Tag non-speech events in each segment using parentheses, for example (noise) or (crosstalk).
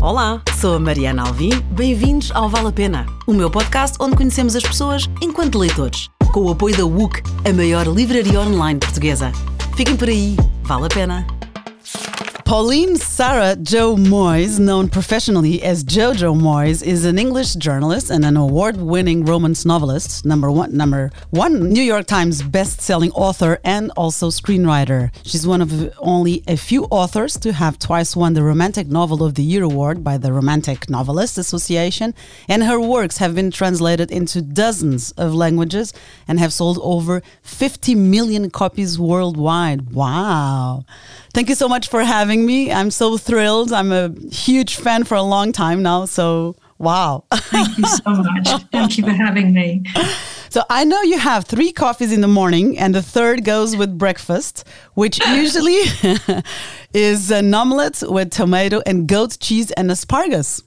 Olá, sou a Mariana Alvim. Bem-vindos ao Vale a Pena, o meu podcast onde conhecemos as pessoas enquanto leitores, com o apoio da WUC, a maior livraria online portuguesa. Fiquem por aí, vale a pena. Pauline Sarah Jo Moyes, known professionally as Jojo Moyes, is an English journalist and an award-winning romance novelist, number one, number one New York Times best-selling author and also screenwriter. She's one of only a few authors to have twice won the Romantic Novel of the Year award by the Romantic Novelists Association, and her works have been translated into dozens of languages and have sold over 50 million copies worldwide. Wow. Thank you so much for having me. I'm so thrilled. I'm a huge fan for a long time now. So, wow. Thank you so much. Thank you for having me. (laughs) So I know you have three coffees in the morning, and the third goes with breakfast, which (laughs) usually (laughs) is an omelette with tomato and goat cheese and asparagus.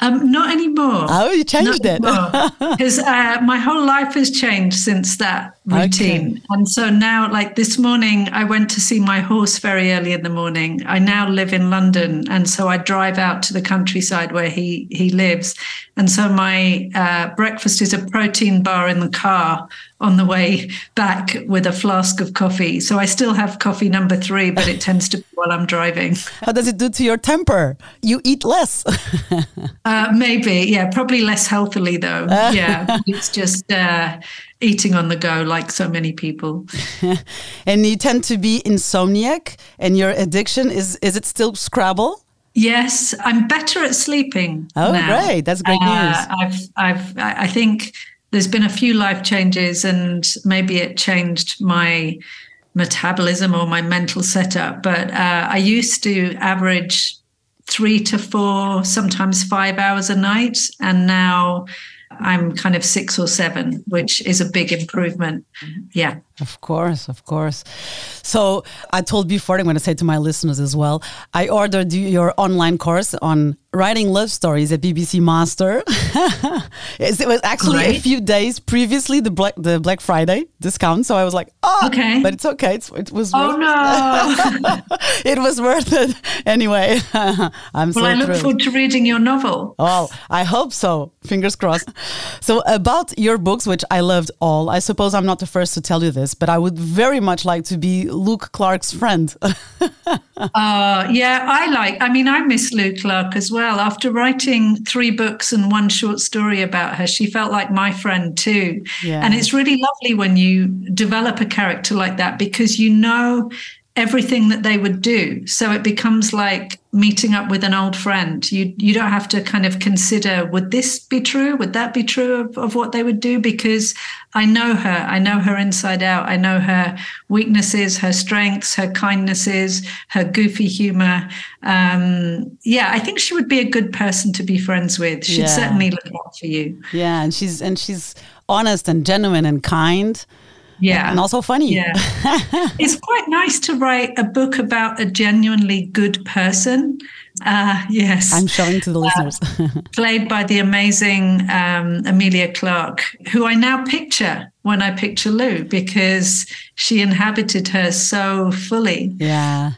Um, not anymore. Oh, you changed not it because uh, my whole life has changed since that routine, okay. and so now, like this morning, I went to see my horse very early in the morning. I now live in London, and so I drive out to the countryside where he he lives, and so my uh, breakfast is a protein bar in the car on the way back with a flask of coffee. So I still have coffee number three, but it tends to be while I'm driving. (laughs) How does it do to your temper? You eat less. (laughs) uh, maybe, yeah, probably less healthily though. (laughs) yeah, it's just uh, eating on the go like so many people. (laughs) and you tend to be insomniac, and your addiction is is it still Scrabble? Yes, I'm better at sleeping. Oh, now. great! That's great uh, news. I've, I've, I think there's been a few life changes and maybe it changed my metabolism or my mental setup but uh, i used to average three to four sometimes five hours a night and now i'm kind of six or seven which is a big improvement yeah of course, of course. So I told before, I'm going to say to my listeners as well. I ordered your online course on writing love stories at BBC Maestro. (laughs) it was actually a few days previously the Black the Black Friday discount, so I was like, oh, okay, but it's okay. It's, it was. Oh no! (laughs) it was worth it (laughs) anyway. I'm well, so I look thrilled. forward to reading your novel. Well, I hope so. Fingers crossed. so about your books, which I loved all. I suppose I'm not the first to tell you this, but I would very much like to be Lou Clark's friend. Uh, yeah, I like, I mean, I miss Lou Clark as well. After writing three books and one short story about her, she felt like my friend too. Yeah. And it's really lovely when you develop a character like that because you know everything that they would do. So it becomes like meeting up with an old friend. You you don't have to kind of consider would this be true? Would that be true of, of what they would do? Because I know her. I know her inside out. I know her weaknesses, her strengths, her kindnesses, her goofy humor. Um, yeah, I think she would be a good person to be friends with. She'd yeah. certainly look out for you. Yeah, and she's and she's honest and genuine and kind yeah. And also funny. Yeah. (laughs) It's quite nice to write a book about a genuinely good person. Uh, yes. I'm showing to the listeners. uh, (laughs) played by the amazing um, emilia clarke who i now picture when i picture lou because she inhabited her so fully. Yeah.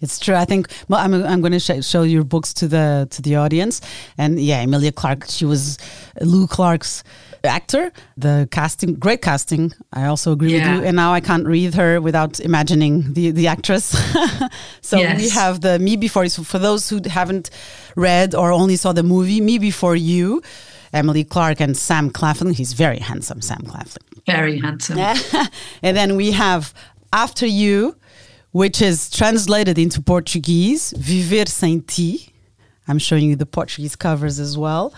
It's true. I think well, I'm, I'm going to sh- show your books to the to the audience, and yeah, Emilia Clarke. She was Lou Clark's actor. The casting, great casting. I also agree yeah. with you. And now I can't read her without imagining the the actress. (laughs) so yes. we have the Me Before. So for those who haven't read or only saw the movie Me Before You. Emily Clark and Sam Claflin. He's very handsome, Sam Claflin. Very handsome. (laughs) and then we have After You, which is translated into Portuguese, Viver Sem Ti. I'm showing you the Portuguese covers as well.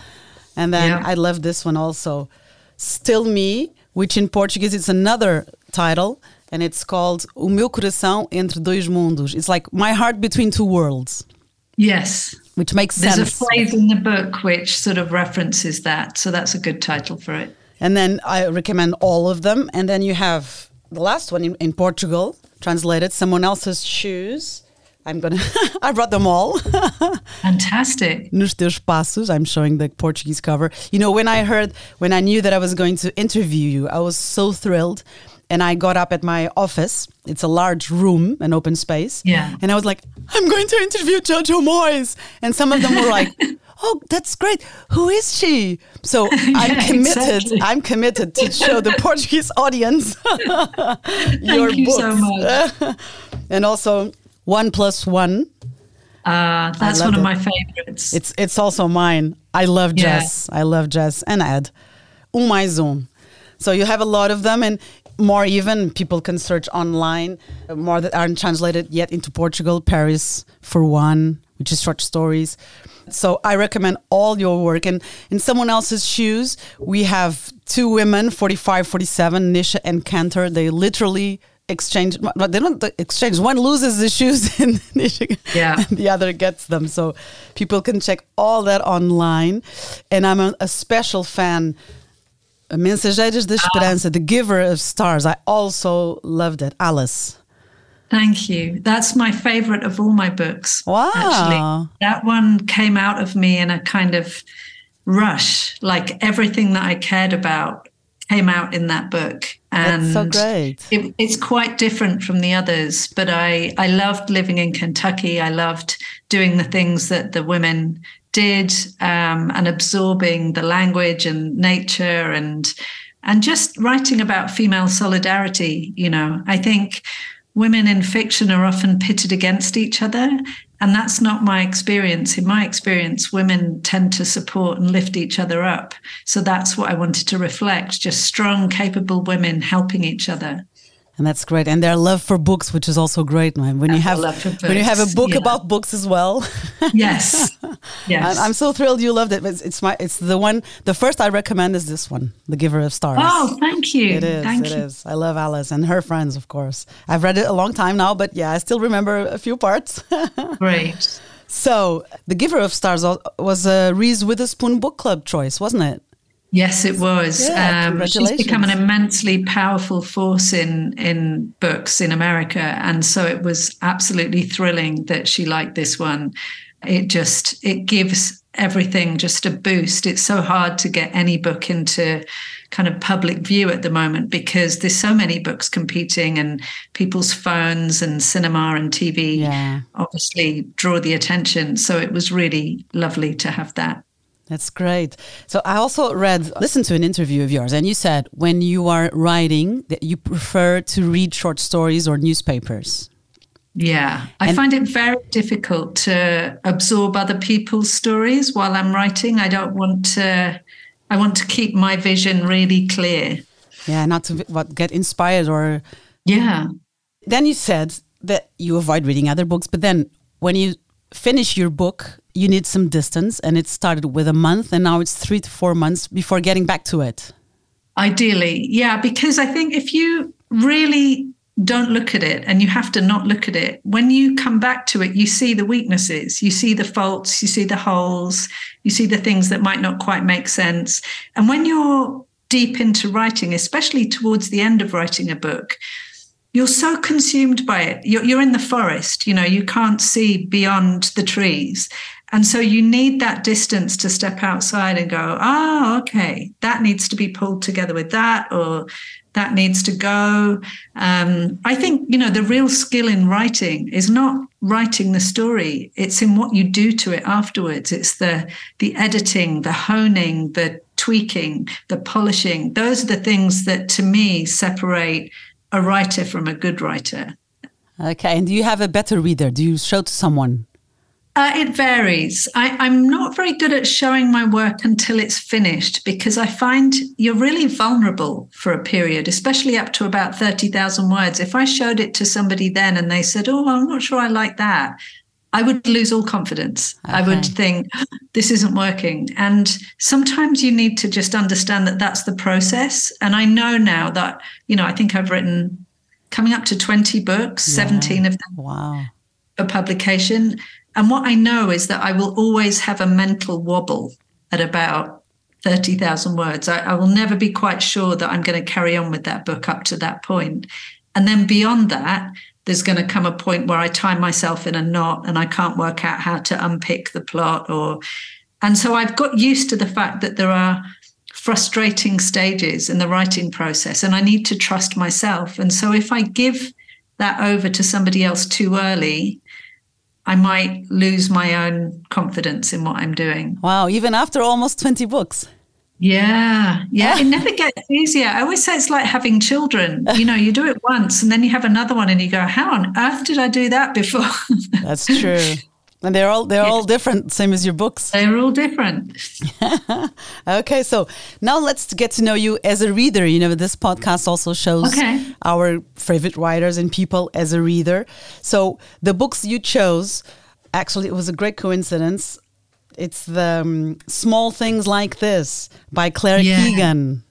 And then yeah. I love this one also, Still Me, which in Portuguese is another title, and it's called O Meu Coração Entre Dois Mundos. It's like my heart between two worlds. Yes. Which makes There's sense. There's a phrase in the book which sort of references that. So that's a good title for it. And then I recommend all of them. And then you have the last one in, in Portugal, translated Someone Else's Shoes I'm gonna. (laughs) I brought them all. (laughs) Fantastic. Nos teus passos. I'm showing the Portuguese cover. You know, when I heard, when I knew that I was going to interview you, I was so thrilled. And I got up at my office. It's a large room, an open space. Yeah. And I was like, I'm going to interview Jojo Moyes. And some of them were like, (laughs) oh, that's great. Who is she? So I'm committed. Exactly. I'm committed to show the Portuguese audience your Thank you books. so much. and also one plus one. Uh, that's one of it. my favorites. It's it's also mine. I love yeah. Jess. I love Jess and Ed. Um mais um. So you have a lot of them, and more even people can search online. More that aren't translated yet into Portugal. Paris for one, which is short stories. So I recommend all your work. And in someone else's shoes, we have two women, 45, 47, Nisha and Cantor. They literally exchange they don't exchange one loses the shoes (laughs) in Michigan yeah. and (laughs) the other gets them so people can check all that online and i'm a, a special fan Mensageiras da Esperança, The Giver of Stars. I also loved it. Alice. Thank you. That's my favorite of all my books. Wow. Actually. That one came out of me in a kind of rush. Like everything that I cared about came out in that book. And so great. It, it's quite different from the others, but I, I loved living in Kentucky. I loved doing the things that the women did um, and absorbing the language and nature and and just writing about female solidarity. You know, I think women in fiction are often pitted against each other. And that's not my experience. In my experience, women tend to support and lift each other up. So that's what I wanted to reflect just strong, capable women helping each other and that's great. And their love for books which is also great man. When you have when you have a book yeah. about books as well. (laughs) Yes. Yes. I'm, so thrilled you loved it. It's, it's, my it's the one the first i recommend is this one the giver of stars. Oh thank you. It is thank it you. is. i love alice and her friends of course. I've read it a long time now but yeah i still remember a few parts. (laughs) Great. So the giver of stars was a reese witherspoon book club choice wasn't it Yes, it was. Yeah, um, she's become an immensely powerful force in in books in America, and so it was absolutely thrilling that she liked this one. It just it gives everything just a boost. It's so hard to get any book into kind of public view at the moment because there's so many books competing and people's phones and cinema and TV yeah. obviously draw the attention. So it was really lovely to have that. That's great. So I also read, listened to an interview of yours, and you said when you are writing that you prefer to read short stories or newspapers. Yeah, I and find it very difficult to absorb other people's stories while I'm writing. I don't want to. I want to keep my vision really clear. Yeah, not to what get inspired or. Yeah. Then you said that you avoid reading other books, but then when you finish your book, you need some distance, and it started with a month, and now it's three to four months before getting back to it. Ideally, yeah, because I think if you really don't look at it and you have to not look at it, when you come back to it, you see the weaknesses, you see the faults, you see the holes, you see the things that might not quite make sense. And when you're deep into writing, especially towards the end of writing a book, you're so consumed by it. You're, you're in the forest, you know, you can't see beyond the trees. And so you need that distance to step outside and go, oh, okay, that needs to be pulled together with that, or that needs to go. Um, I think, you know, the real skill in writing is not writing the story, it's in what you do to it afterwards. It's the the editing, the honing, the tweaking, the polishing. Those are the things that to me separate a writer from a good writer. Okay. And do you have a better reader? Do you show to someone? Uh, it varies. I, am not very good at showing my work until it's finished because I find you're really vulnerable for a period, especially up to about 30,000 words. If I showed it to somebody then and they said, Oh, I'm not sure I like that, I would lose all confidence. Okay. I would think, This isn't working. And sometimes you need to just understand that that's the process. And I know now that, you know, I think I've written coming up to 20 books, yeah. 17 of them. Wow. A publication and what I know is that I will always have a mental wobble at about 30,000 words. I, I, will never be quite sure that I'm going to carry on with that book up to that point. And then beyond that, there's going to come a point where I tie myself in a knot and I can't work out how to unpick the plot or and so I've got used to the fact that there are frustrating stages in the writing process and I need to trust myself. And so if I give that over to somebody else too early, I might lose my own confidence in what I'm doing. Wow, even after almost 20 books. Yeah, yeah, it (laughs) never gets easier. I always say it's like having children. You know, you do it once and then you have another one and you go, How on earth did I do that before? (laughs) That's true. And they're all they're all different, same as your books. They're all different. (laughs) okay, so now let's get to know you as a reader. You know, this podcast also shows okay. our favorite writers and people as a reader. So the books you chose, actually, it was a great coincidence. It's the um, Small Things Like This by Claire yeah. Keegan.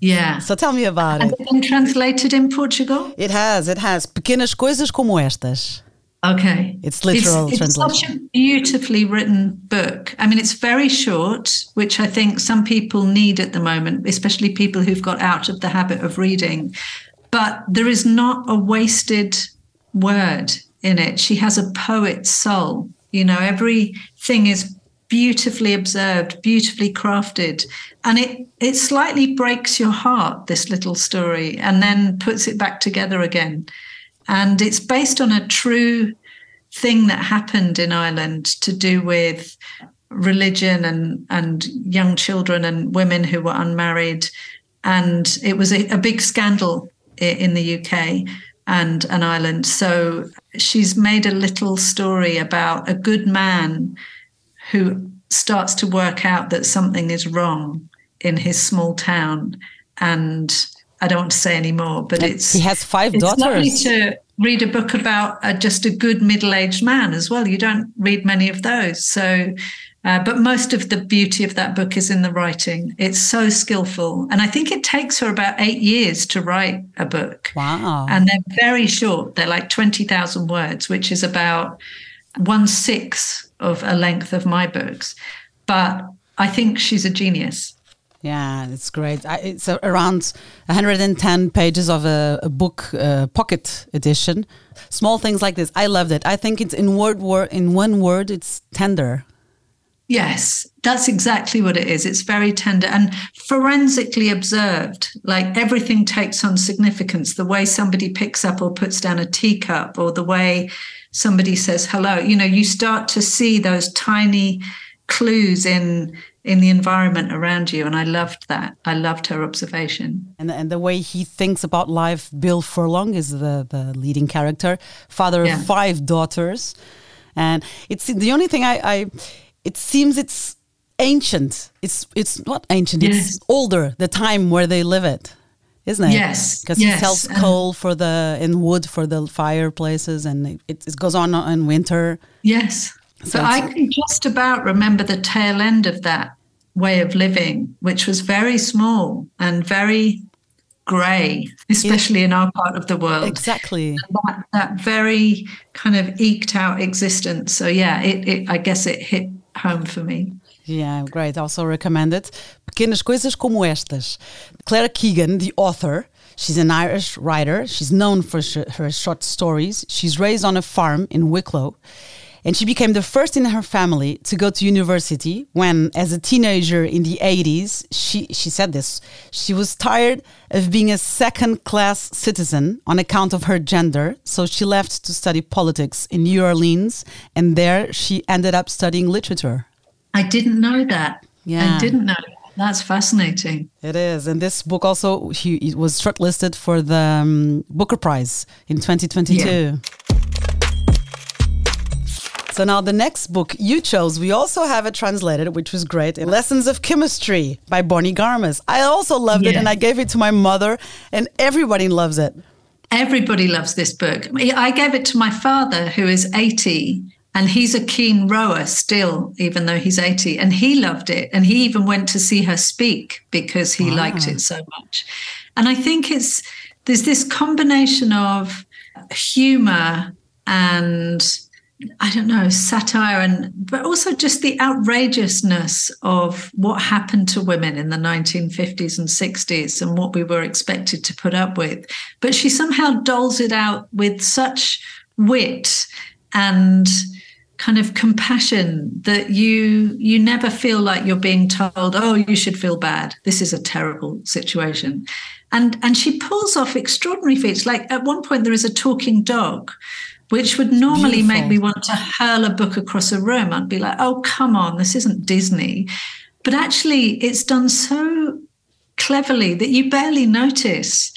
Yeah. So tell me about Has it. it been translated in Portugal? It has, it has. Pequenas coisas como estas. Okay. It's literal it's, it's such a beautifully written book. I mean, it's very short, which I think some people need at the moment, especially people who've got out of the habit of reading. But there is not a wasted word in it. She has a poet's soul. You know, everything is beautifully observed, beautifully crafted. And it it slightly breaks your heart, this little story, and then puts it back together again. And it's based on a true thing that happened in Ireland to do with religion and, and young children and women who were unmarried. And it was a, a big scandal in the UK and an Ireland. So she's made a little story about a good man who starts to work out that something is wrong in his small town and I don't want to say any more, but it's he has five it's daughters. Lovely to read a book about uh, just a good middle-aged man as well. You don't read many of those, so. Uh, but most of the beauty of that book is in the writing. It's so skillful, and I think it takes her about eight years to write a book. Wow! And they're very short. They're like twenty thousand words, which is about one sixth of a length of my books. But I think she's a genius. Yeah, it's great. I, it's around 110 pages of a, a book uh, pocket edition. Small things like this. I loved it. I think it's in word word in one word. It's tender. Yes, that's exactly what it is. It's very tender and forensically observed. Like everything takes on significance. The way somebody picks up or puts down a teacup, or the way somebody says hello. You know, you start to see those tiny clues in in the environment around you and i loved that i loved her observation and, and the way he thinks about life bill furlong is the, the leading character father yeah. of five daughters and it's the only thing i, I it seems it's ancient it's it's not ancient yes. it's older the time where they live it isn't it yes because yes. he sells coal for the and wood for the fireplaces and it, it goes on in winter yes so but I can just about remember the tail end of that way of living, which was very small and very grey, especially in our part of the world. Exactly. That, that, very kind of eked out existence. So yeah, it, it I guess it hit home for me. Yeah, great. Also recommended. Pequenas coisas como estas. Claire Keegan, the author, She's an Irish writer. She's known for sh her short stories. She's raised on a farm in Wicklow. And she became the first in her family to go to university when, as a teenager in the 80s, she, she said this. She was tired of being a second class citizen on account of her gender. So she left to study politics in New Orleans. And there she ended up studying literature. I didn't know that. Yeah. I didn't know that. That's fascinating. It is. And this book also he, was shortlisted for the um, Booker Prize in 2022. Yeah. So now the next book you chose, we also have it translated, which was great. Lessons of Chemistry by Bonnie Garmus. I also loved it and I gave it to my mother and everybody loves it. Everybody loves this book. I gave it to my father who is 80 and he's a keen rower still, even though he's 80. And he loved it. And he even went to see her speak because he wow. liked it ah. so much. And I think it's there's this combination of humor and I don't know, satire and but also just the outrageousness of what happened to women in the 1950s and 60s and what we were expected to put up with. But she somehow doles it out with such wit and kind of compassion that you you never feel like you're being told oh you should feel bad. This is a terrible situation. And and she pulls off extraordinary feats. Like at one point there is a talking dog which would normally Beautiful. make me want to hurl a book across a room. I'd be like, oh, come on, this isn't Disney. But actually, it's done so cleverly that you barely notice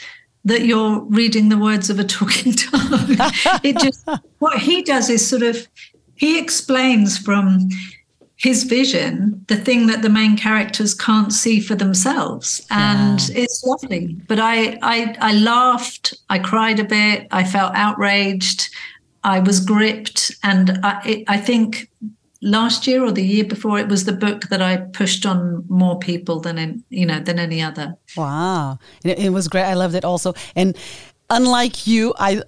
that you're reading the words of a talking (laughs) dog. it just, what he does is sort of, he explains from his vision the thing that the main characters can't see for themselves and it's lovely but I, I i laughed i cried a bit i felt outraged I was gripped, and I, I think last year or the year before it was the book that I pushed on more people than in, you know than any other. Wow, it, it was great. I loved it also, and unlike you, I.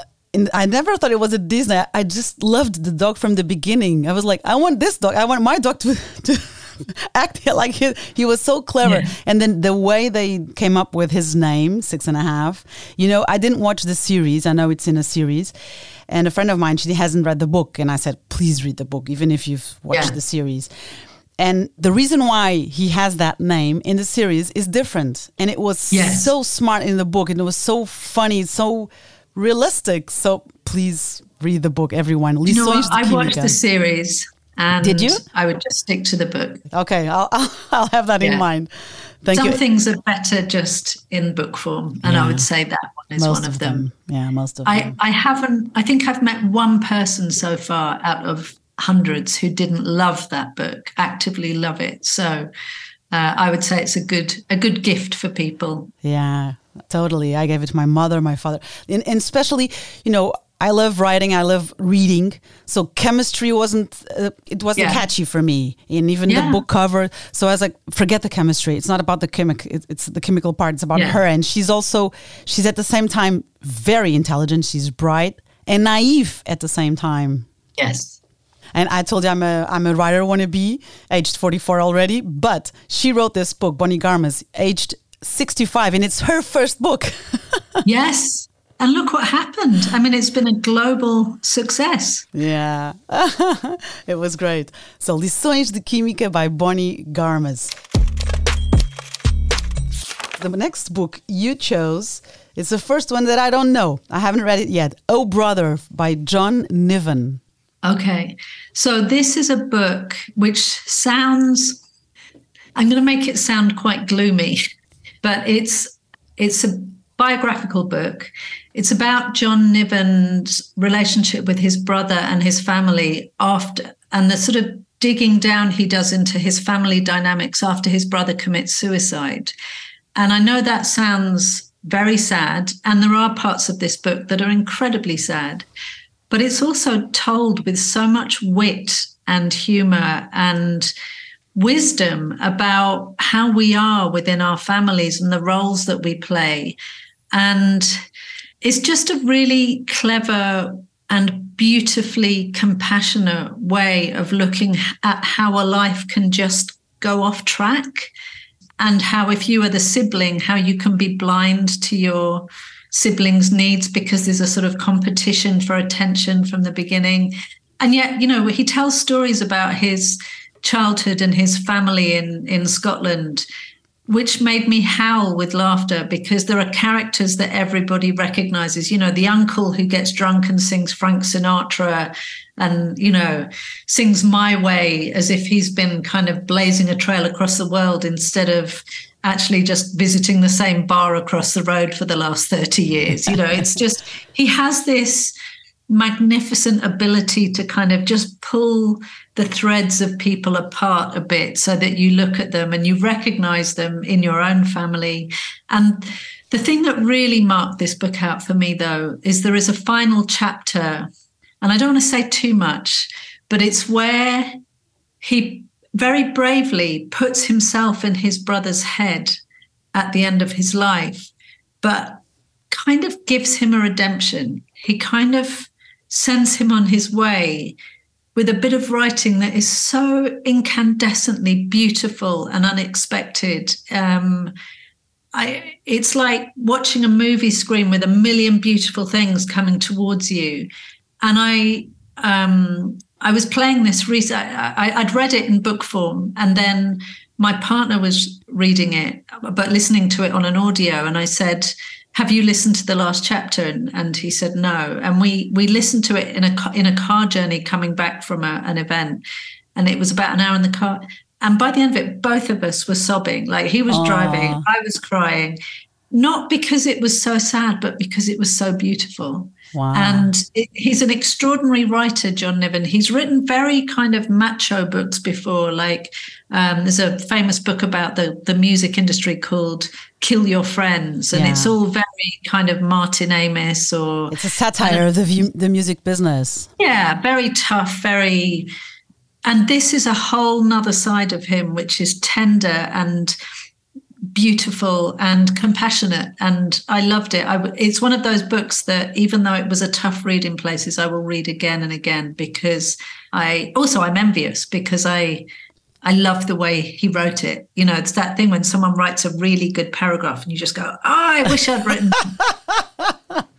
I never thought it was a Disney. I just loved the dog from the beginning. I was like, I want this dog. I want my dog to, (laughs) to (laughs) acting like he, he was so clever. Yeah. And then the way they came up with his name, Six and a Half, you know, I didn't watch the series. I know it's in a series. And a friend of mine, she hasn't read the book. And I said, please read the book, even if you've watched yeah. the series. And the reason why he has that name in the series is different. And it was yes. so smart in the book and it was so funny, so realistic. So please read the book, everyone. You know I watched the series and Did you? I would just stick to the book. Okay, I'll, I'll, have that yeah. in mind. Thank Some you. things are better just in book form, and yeah. I would say that one is most one of, of them. them. Yeah, most of I, them. I haven't, I think I've met one person so far out of hundreds who didn't love that book, actively love it. So uh, I would say it's a good a good gift for people. Yeah, totally. I gave it to my mother, my father, and, and especially, you know, I love writing. I love reading. So chemistry wasn't uh, it wasn't yeah. catchy for me, and even yeah. the book cover. So I was like, forget the chemistry. It's not about the chemical. It's the chemical part. It's about yeah. her, and she's also she's at the same time very intelligent. She's bright and naive at the same time. Yes. And I told you I'm a I'm a writer wannabe, aged 44 already. But she wrote this book, Bonnie Garmus, aged 65, and it's her first book. (laughs) yes. And look what happened. I mean, it's been a global success. Yeah, (laughs) it was great. So, Lições de Química by Bonnie Garmus. The next book you chose is the first one that I don't know. I haven't read it yet. Oh Brother by John Niven. Okay. So, this is a book which sounds, I'm going to make it sound quite gloomy, but it's it's a biographical book it's about John Niven's relationship with his brother and his family after, and the sort of digging down he does into his family dynamics after his brother commits suicide. And I know that sounds very sad, and there are parts of this book that are incredibly sad, but it's also told with so much wit and humor and wisdom about how we are within our families and the roles that we play. And it's just a really clever and beautifully compassionate way of looking at how a life can just go off track and how if you are the sibling how you can be blind to your siblings needs because there's a sort of competition for attention from the beginning. And yet you know he tells stories about his childhood and his family in in Scotland which made me howl with laughter because there are characters that everybody recognizes. You know, the uncle who gets drunk and sings Frank Sinatra and, you know, sings My Way as if he's been kind of blazing a trail across the world instead of actually just visiting the same bar across the road for the last 30 years. You know, it's just, he has this magnificent ability to kind of just pull the threads of people apart a bit so that you look at them and you recognize them in your own family. And the thing that really marked this book out for me, though, is there is a final chapter, and I don't want to say too much, but it's where he very bravely puts himself in his brother's head at the end of his life, but kind of gives him a redemption. He kind of sends him on his way with a bit of writing that is so incandescently beautiful and unexpected. Um, I, it's like watching a movie screen with a million beautiful things coming towards you. And I, um, I was playing this recently. I, would read it in book form, and then my partner was reading it, but listening to it on an audio. And I said, "Have you listened to the last chapter?" And, and he said, "No." And we we listened to it in a in a car journey coming back from a, an event, and it was about an hour in the car. And by the end of it, both of us were sobbing. Like he was Aww. driving, I was crying, not because it was so sad, but because it was so beautiful. Wow. And he's an extraordinary writer, John Niven. He's written very kind of macho books before. Like um, there's a famous book about the, the music industry called Kill Your Friends. And yeah. it's all very kind of Martin Amis or. It's a satire of the, the music business. Yeah, very tough, very. And this is a whole nother side of him, which is tender and beautiful and compassionate and i loved it. I, it's one of those books that even though it was a tough read in places i will read again and again because i also i'm envious because i i love the way he wrote it. You know it's that thing when someone writes a really good paragraph and you just go oh i wish i'd written (laughs)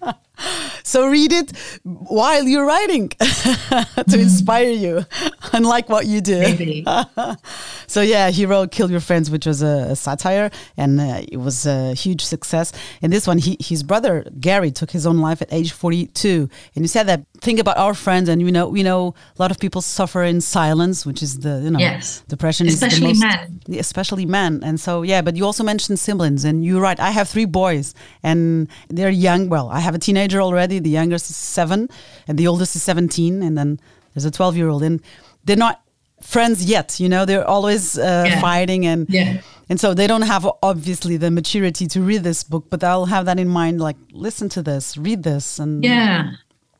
So read it while you're writing (laughs) to mm. inspire you, (laughs) unlike what you do. (laughs) so yeah, he wrote "Kill Your Friends," which was a, a satire, and uh, it was a huge success. And this one, he, his brother Gary took his own life at age 42. And he said that think about our friends, and you know, we know a lot of people suffer in silence, which is the you know yes. depression, especially most, men, especially men. And so yeah, but you also mentioned siblings, and you're right. I have three boys, and they're young. Well, I have a teenager already the youngest is seven, and the oldest is 17. And then there's a 12 year old. And they're not friends yet, you know, they're always uh, yeah. fighting. And, yeah. and so they don't have obviously the maturity to read this book, but I'll have that in mind like, listen to this, read this. And yeah.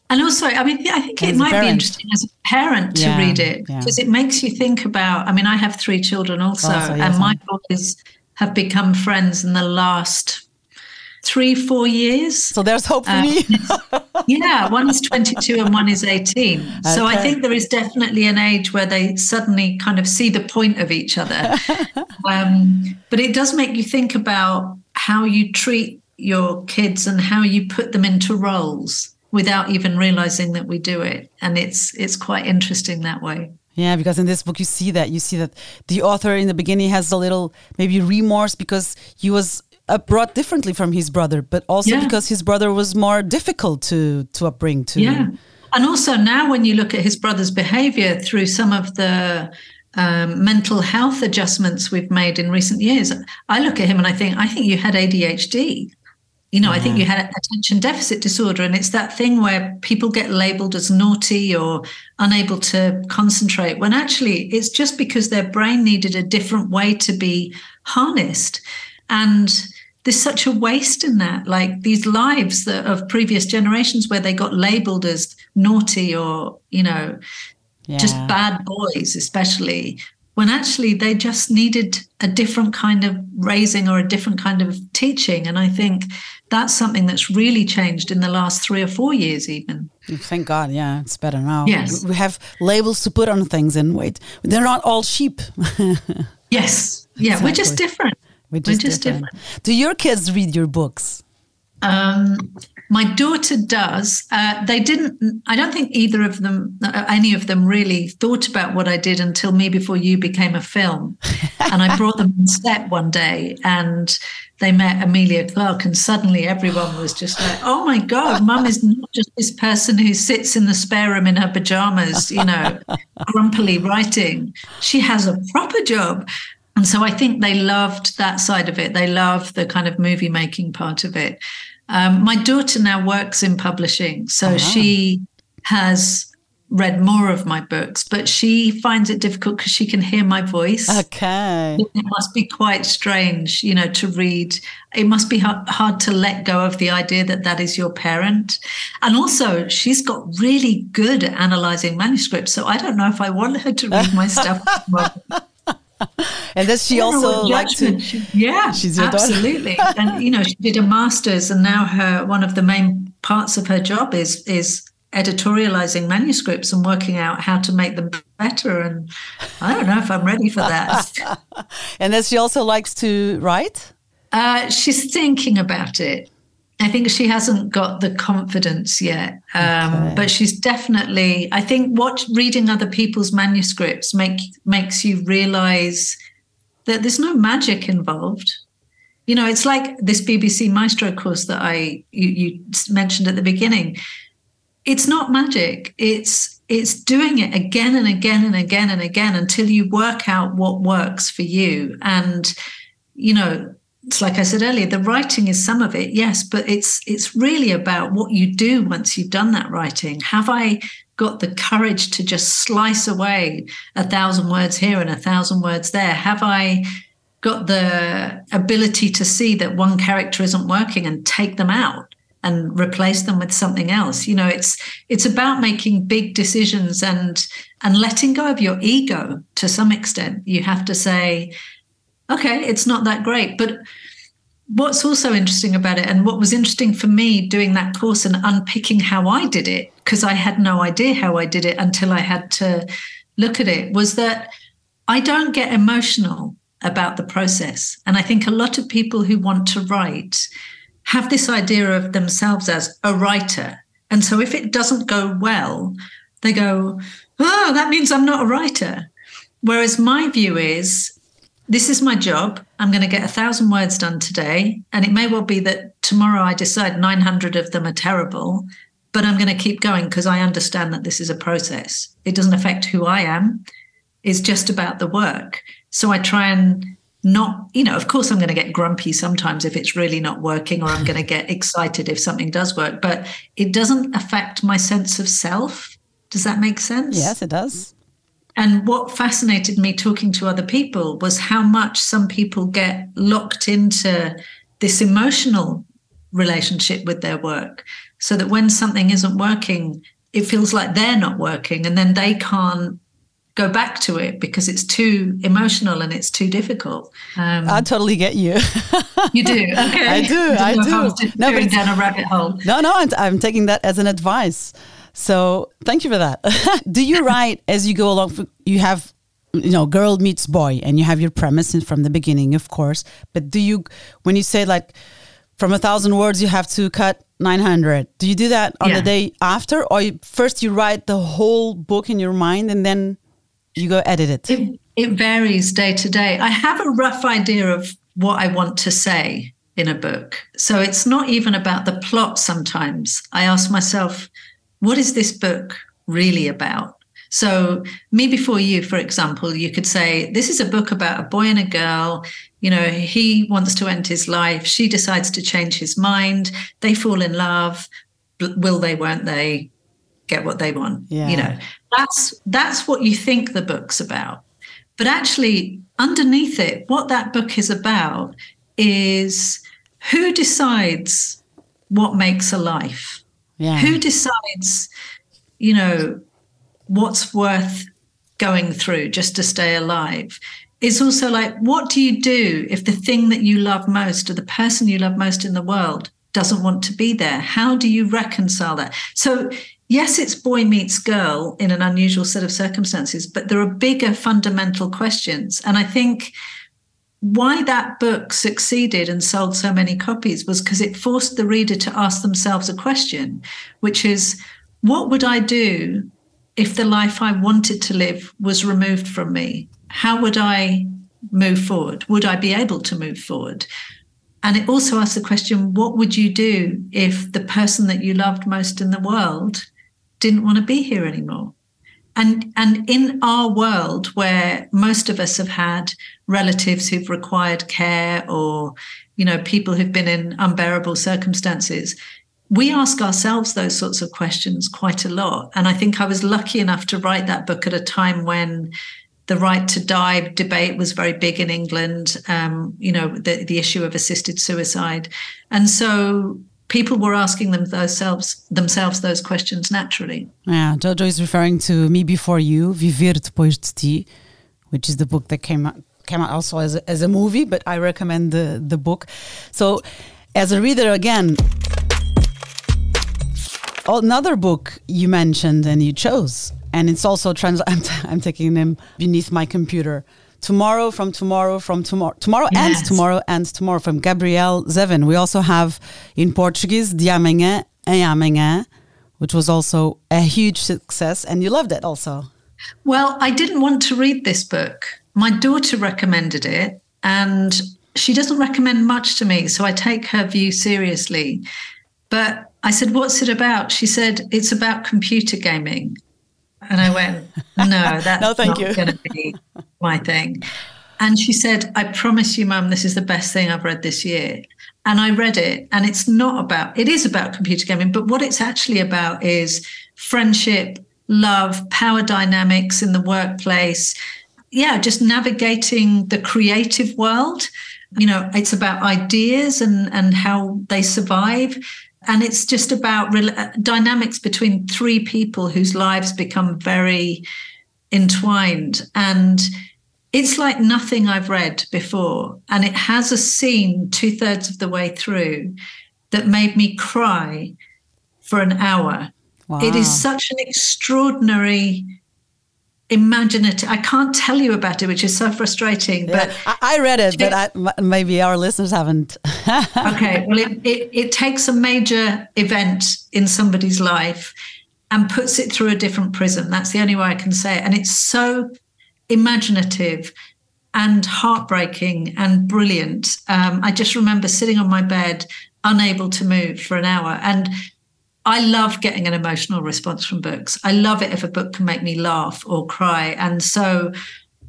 And also, I mean, I think it might be interesting as a parent to yeah, read it because yeah. it makes you think about. I mean, I have three children also, also yes, and my boys have become friends in the last three, four years. So there's hope for um, me. (laughs) yeah, one is 22 and one is 18. Okay. So I think there is definitely an age where they suddenly kind of see the point of each other. (laughs) um, but it does make you think about how you treat your kids and how you put them into roles without even realizing that we do it. And it's it's quite interesting that way. Yeah, because in this book you see that you see that the author in the beginning has a little maybe remorse because he was brought differently from his brother, but also yeah. because his brother was more difficult to to upbring. To yeah, and also now when you look at his brother's behavior through some of the um, mental health adjustments we've made in recent years, I look at him and I think I think you had ADHD. You know, yeah. I think you had attention deficit disorder, and it's that thing where people get labeled as naughty or unable to concentrate, when actually it's just because their brain needed a different way to be harnessed. And there's such a waste in that. Like these lives that of previous generations where they got labeled as naughty or you know yeah. just bad boys especially when actually they just needed a different kind of raising or a different kind of teaching. And i think that's something that's really changed in the last three or four years even. Mm, thank god yeah it's better now. Yes. we have labels to put on things and wait. They're not all sheep. (laughs) Yes. Yeah exactly. we're just different we're just, We're just different. different. Do your kids read your books? Um, my daughter does. Uh, they didn't. I don't think either of them, uh, any of them, really thought about what I did until me before you became a film. (laughs) and I brought them on set one day, and they met Emilia Clarke, and suddenly everyone was just like, "Oh my God, Mum is not just this person who sits in the spare room in her pajamas, you know, (laughs) grumpily writing. She has a proper job." And so I think they loved that side of it. They love the kind of movie making part of it. Um, my daughter now works in publishing, so oh. she has read more of my books, but she finds it difficult because she can hear my voice. Okay. It must be quite strange, you know, to read. It must be hard to let go of the idea that that is your parent. And also, she's got really good at analyzing manuscripts. So I don't know if I want her to read my stuff. (laughs) and does she also like to? yeah, she's absolutely. and you know, she did a master's, and now her one of the main parts of her job is is editorializing manuscripts and working out how to make them better. And I don't know if I'm ready for that. (laughs) and then she also likes to write? Uh, she's thinking about it. I think she hasn't got the confidence yet, um, okay. but she's definitely. I think what reading other people's manuscripts make makes you realize that there's no magic involved. You know, it's like this BBC Maestro course that I you, you mentioned at the beginning. It's not magic. It's it's doing it again and again and again and again until you work out what works for you. And you know, it's like I said earlier, the writing is some of it, yes, but it's it's really about what you do once you've done that writing. Have I got the courage to just slice away a thousand words here and a thousand words there? Have I got the ability to see that one character isn't working and take them out and replace them with something else? You know, it's it's about making big decisions and and letting go of your ego to some extent. You have to say, okay, it's not that great. But what's also interesting about it, and what was interesting for me doing that course and unpicking how I did it, because I had no idea how I did it until I had to look at it, was that I don't get emotional about the process. And I think a lot of people who want to write have this idea of themselves as a writer. And so if it doesn't go well, they go, oh, that means I'm not a writer. Whereas my view is this is my job. I'm going to get a thousand words done today. And it may well be that tomorrow I decide 900 of them are terrible, but I'm going to keep going because I understand that this is a process. It doesn't affect who I am, it's just about the work. So I try and not, you know, of course, I'm going to get grumpy sometimes if it's really not working, or I'm going to get (laughs) excited if something does work, but it doesn't affect my sense of self. Does that make sense? Yes, it does. And what fascinated me talking to other people was how much some people get locked into this emotional relationship with their work. So that when something isn't working, it feels like they're not working and then they can't go back to it because it's too emotional and it's too difficult. Um, I totally get you. (laughs) you do, okay. I do, I, I do. No, but down a rabbit hole. No, no, I'm, I'm taking that as an advice. So thank you for that. (laughs) Do you write as you go along? You have, you know, girl meets boy, and you have your premise from the beginning, of course. But do you, when you say like, from a thousand words, you have to cut 900. Do you do that on yeah. the day after, or you, first you write the whole book in your mind and then you go edit it? it? It varies day to day. I have a rough idea of what I want to say in a book. So it's not even about the plot sometimes. I ask myself, what is this book really about? So, Me Before You, for example, you could say, This is a book about a boy and a girl. You know, he wants to end his life. She decides to change his mind. They fall in love. Will they, won't they get what they want? Yeah. You know, that's that's what you think the book's about. But actually, underneath it, what that book is about is who decides what makes a life? Yeah. Who decides, you know, what's worth going through just to stay alive? It's also like, what do you do if the thing that you love most or the person you love most in the world doesn't want to be there? How do you reconcile that? So, yes, it's boy meets girl in an unusual set of circumstances, but there are bigger fundamental questions. And I think why that book succeeded and sold so many copies was because it forced the reader to ask themselves a question, which is what would I do if the life I wanted to live was removed from me? How would I move forward? Would I be able to move forward? And it also asks the question what would you do if the person that you loved most in the world didn't want to be here anymore? And, and in our world, where most of us have had relatives who've required care or, you know, people who've been in unbearable circumstances, we ask ourselves those sorts of questions quite a lot. And I think I was lucky enough to write that book at a time when the right to die debate was very big in England, um, you know, the, the issue of assisted suicide. And so people were asking them themselves themselves those questions naturally. Yeah, Jojo is referring to Me Before You, Viver Depois de Ti, which is the book that came out came out also as a, as a movie, but I recommend the the book. So, as a reader again, another book you mentioned and you chose, and it's also trans. I'm, (laughs) t- I'm taking them beneath my computer. Tomorrow from tomorrow from tomorrow tomorrow yes. ends tomorrow ends tomorrow from Gabrielle Zevin. We also have in Portuguese De Amanhã em Amanhã, which was also a huge success, and you loved it also. Well, I didn't want to read this book. My daughter recommended it, and she doesn't recommend much to me, so I take her view seriously. But I said, What's it about? She said, It's about computer gaming. And I went, (laughs) No, that's no, thank not going to be my thing. And she said, I promise you, mum, this is the best thing I've read this year. And I read it, and it's not about, it is about computer gaming, but what it's actually about is friendship, love, power dynamics in the workplace. Yeah, just navigating the creative world. You know, it's about ideas and, and how they survive. And it's just about re- uh, dynamics between three people whose lives become very entwined. And it's like nothing I've read before. And it has a scene two thirds of the way through that made me cry for an hour Wow. It is such an extraordinary imaginative i can't tell you about it which is so frustrating yeah, but I, I, read it but I, maybe our listeners haven't (laughs) okay well it, it, it takes a major event in somebody's life and puts it through a different prism that's the only way i can say it and it's so imaginative and heartbreaking and brilliant um, i just remember sitting on my bed unable to move for an hour and I love getting an emotional response from books. I love it if a book can make me laugh or cry. And so,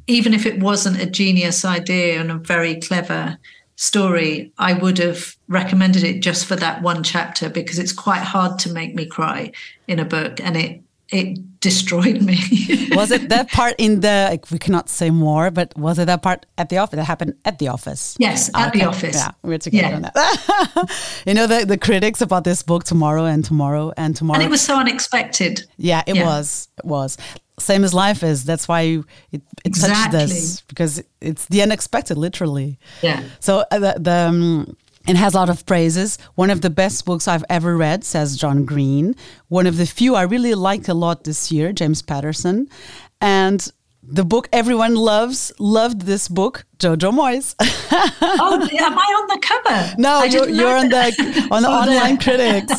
even if it wasn't a genius idea and a very clever story, I would have recommended it just for that one chapter because it's quite hard to make me cry in a book. And it it destroyed me. (laughs) was it that part in the like, we cannot say more, but was it that part at the office that happened at the office? Yes, at okay. the office. Yeah, we're together yeah. on that. (laughs) you know the the critics about this book tomorrow and tomorrow and tomorrow. And it was so unexpected. Yeah, it yeah. was. It was. Same as life is. That's why it, it exactly. touched us because it's the unexpected, literally. Yeah. So uh, the, the um, and has a lot of praises. One of the best books I've ever read, says John Green. One of the few I really liked a lot this year, James Patterson. And the book everyone loves, loved this book, Jojo Moyes. (laughs) oh, am I on the cover? No, you're, you're on the on the (laughs) online critics.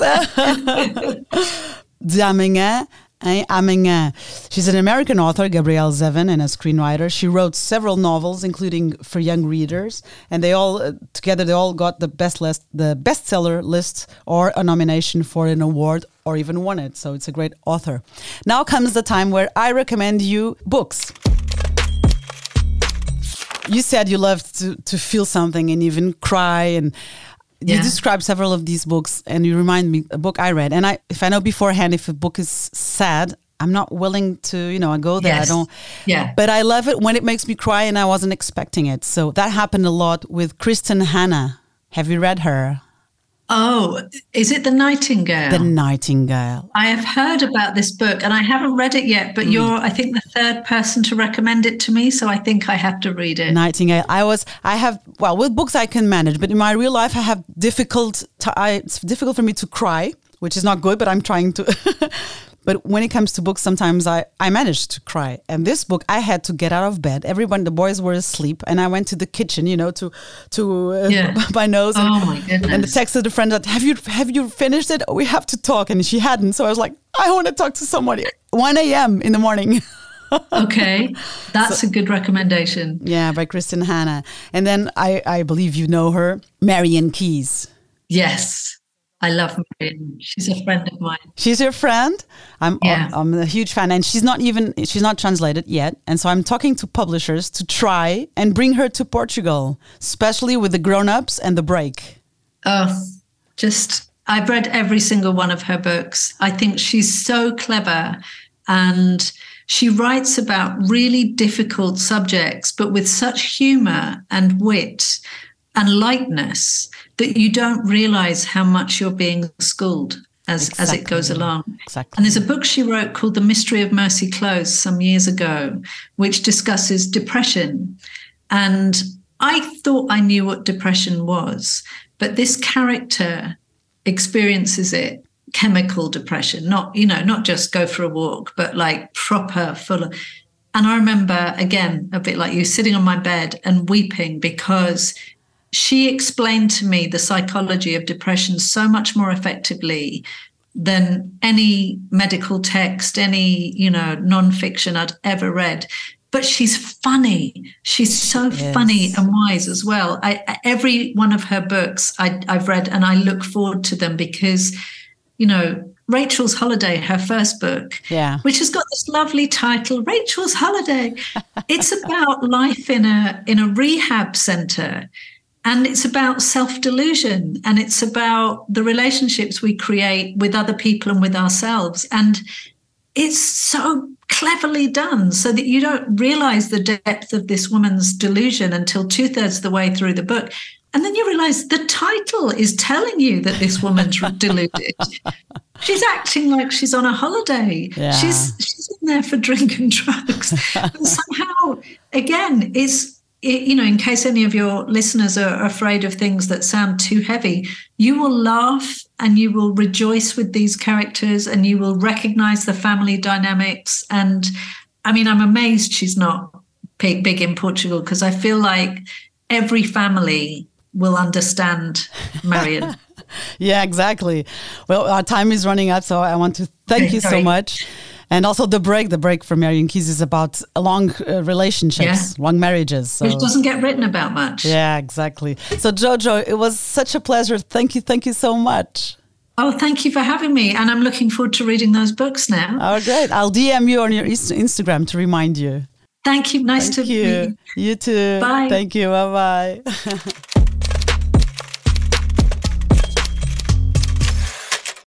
(laughs) De amanhã em amanhã. She's an American author, Gabrielle Zevin, and a screenwriter. She wrote several novels, including for young readers, and they all uh, together they all got the best list, the bestseller list, or a nomination for an award, or even won it. So it's a great author. Now comes the time where I recommend you books. You said you loved to to feel something and even cry and you describe several of these books and you remind me a book I read. And I if I know beforehand if a book is sad, I'm not willing to, you know, I go there. Yes. I don't Yeah. But I love it when it makes me cry and I wasn't expecting it. So that happened a lot with Kristin Hannah. Have you read her? Oh, is it The Nightingale? The Nightingale. I have heard about this book and I haven't read it yet, but mm. you're, I think, the third person to recommend it to me. So I think I have to read it. Nightingale. I was, I have, well, with books I can manage, but in my real life, I have difficult, to, I, it's difficult for me to cry, which is not good, but I'm trying to. (laughs) But when it comes to books, sometimes I, I managed to cry. And this book, I had to get out of bed. Everyone, the boys were asleep, and I went to the kitchen, you know, to to uh, yeah. (laughs) my nose. And, oh my goodness! And texted a friend that have you have you finished it? We have to talk, and she hadn't. So I was like, I want to talk to somebody. 1 a.m. in the morning. (laughs) okay, that's so, a good recommendation. Yeah, by Kristin Hannah. And then I I believe you know her, Marian Keyes. Yes. I love Marian. She's a friend of mine. She's your friend. I'm yeah. I'm a huge fan, and she's not even she's not translated yet. And so I'm talking to publishers to try and bring her to Portugal, especially with the grown-ups and the break. Oh, just I've read every single one of her books. I think she's so clever, and she writes about really difficult subjects, but with such humor and wit and lightness that you don't realize how much you're being schooled as, exactly. as it goes along. Exactly. And there's a book she wrote called The Mystery of Mercy Close some years ago, which discusses depression. And I thought I knew what depression was, but this character experiences it chemical depression, not, you know, not just go for a walk, but like proper full of. And I remember, again, a bit like you, sitting on my bed and weeping because she explained to me the psychology of depression so much more effectively than any medical text, any, you know, nonfiction I'd ever read. But she's funny. She's so yes. funny and wise as well. I, every one of her books I, I've read and I look forward to them because, you know, Rachel's Holiday, her first book, yeah. which has got this lovely title, Rachel's Holiday. it's about (laughs) life in a in a rehab center and it's about self delusion and it's about the relationships we create with other people and with ourselves. And it's so cleverly done so that you don't realize the depth of this woman's delusion until two thirds of the way through the book. And then you realize the title is telling you that this woman's (laughs) deluded. She's acting like she's on a holiday. Yeah. She's she's in there for drink and drugs. (laughs) and somehow, again, it's you know, in case any of your listeners are afraid of things that sound too heavy, you will laugh and you will rejoice with these characters and you will recognize the family dynamics. And I mean, I'm amazed she's not big, big in Portugal because I feel like every family will understand Marian. (laughs) yeah, exactly. Well, our time is running out, so I want to thank you so much. And also the break, the break for Marian Keyes is about long uh, relationships, yeah. long marriages. So. Which doesn't get written about much. Yeah, exactly. So Jojo, it was such a pleasure. Thank you, thank you so much. Oh, thank you for having me. And I'm looking forward to reading those books now. Oh, great. I'll DM you on your Instagram to remind you. Thank you. Nice thank to you. meet you. You too. Bye. Thank you. Bye bye. (laughs)